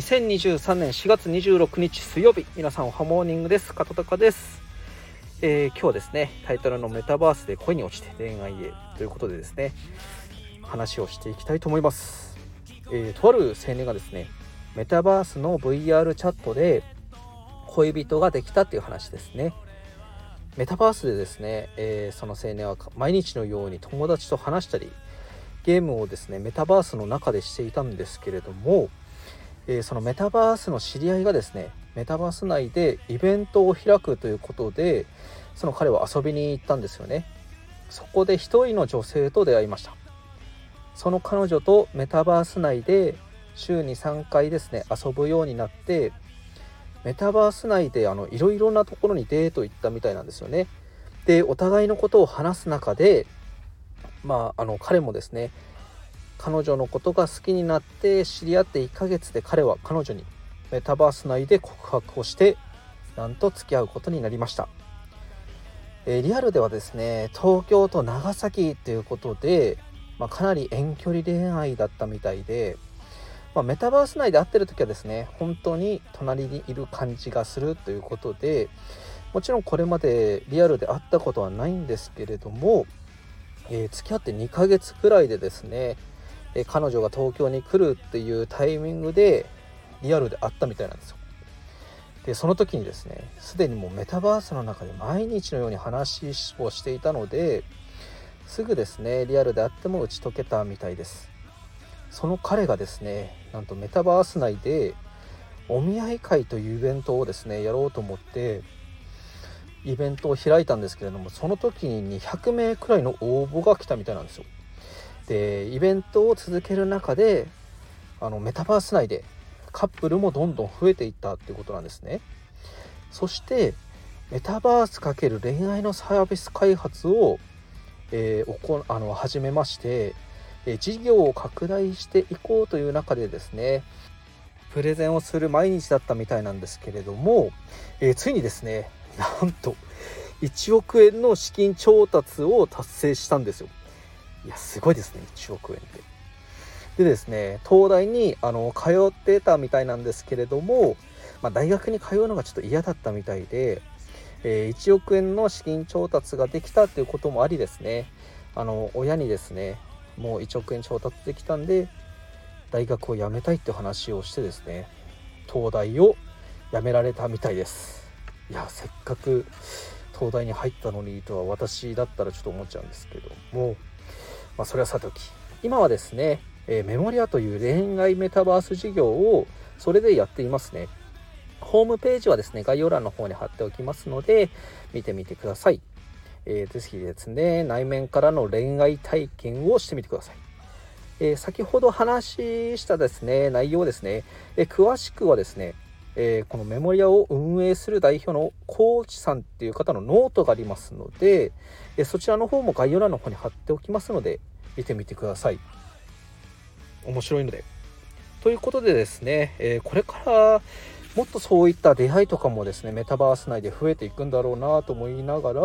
2023年4月26日水曜日。皆さんおはモーニングです。片高です、えー、今日はですねタイトルのメタバースで恋に落ちて恋愛へということでですね話をしていきたいと思います、えー、とある青年がですねメタバースの VR チャットで恋人ができたっていう話ですね。メタバースでですね、えー、その青年は毎日のように友達と話したりゲームをですねメタバースの中でしていたんですけれどもえ、そのメタバースの知り合いがですねメタバース内でイベントを開くということでその彼は遊びに行ったんですよね。そこで一人の女性と出会いました。その彼女とメタバース内で週に3回ですね遊ぶようになってメタバース内であのいろいろなところにデート行ったみたいなんですよね。でお互いのことを話す中でまああの彼もですね彼女のことが好きになって知り合って1ヶ月で彼は彼女にメタバース内で告白をしてなんと付き合うことになりました、え、リアルではですね東京と長崎ということで、まあ、かなり遠距離恋愛だったみたいで、まあ、メタバース内で会ってる時はですね本当に隣にいる感じがするということでもちろんこれまでリアルで会ったことはないんですけれども、えー、付き合って2ヶ月くらいでですねえ彼女が東京に来るっていうタイミングでリアルで会ったみたいなんですよ。でその時にですねすでにもうメタバースの中で毎日のように話をしていたのですぐですねリアルであっても打ち解けたみたいですその彼がですねなんとメタバース内でお見合い会というイベントをですねやろうと思ってイベントを開いたんですけれどもその時に200名くらいの応募が来たみたいなんですよでイベントを続ける中であのメタバース内でカップルもどんどん増えていったっていうことなんですね。そしてメタバース×恋愛のサービス開発を、えー、こあの始めまして、えー、事業を拡大していこうという中でですねプレゼンをする毎日だったみたいなんですけれども、えー、ついにですねなんと1億円の資金調達を達成したんですよ。いやすごいですね1億円って。でですね東大にあの通ってたみたいなんですけれども、まあ、大学に通うのがちょっと嫌だったみたいで、えー、1億円の資金調達ができたっていうこともありですね。あの親にですねもう1億円調達できたんで大学を辞めたいって話をしてですね東大を辞められたみたいです。いやせっかく東大に入ったのにとは私だったらちょっと思っちゃうんですけども。まあ、それはさておき。今はですね、えー、メモリアという恋愛メタバース事業をそれでやっていますね。ホームページはですね概要欄の方に貼っておきますので見てみてください、えー、ぜひですね内面からの恋愛体験をしてみてください。え、先ほど話したですね内容ですね、え、詳しくはですね、え、このメモリアを運営する代表のコーチさんっていう方のノートがありますので、えそちらの方も概要欄の方に貼っておきますので見てみてください面白いのでということでですね、え、これからもっとそういった出会いとかもですねメタバース内で増えていくんだろうなと思いながら、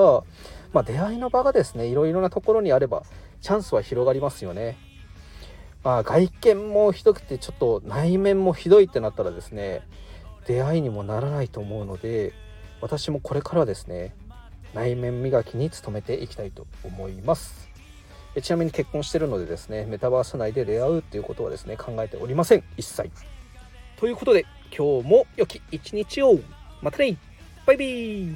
まあ、出会いの場がですねいろいろなところにあればチャンスは広がりますよね。まあ、外見もひどくてちょっと内面もひどいってなったらですね出会いにもならないと思うので私もこれからですね内面磨きに努めていきたいと思います。えちなみに結婚してるのでですねメタバース内で出会うっていうことはですね考えておりません。一切。ということで今日も良き一日を。またね。バイビー。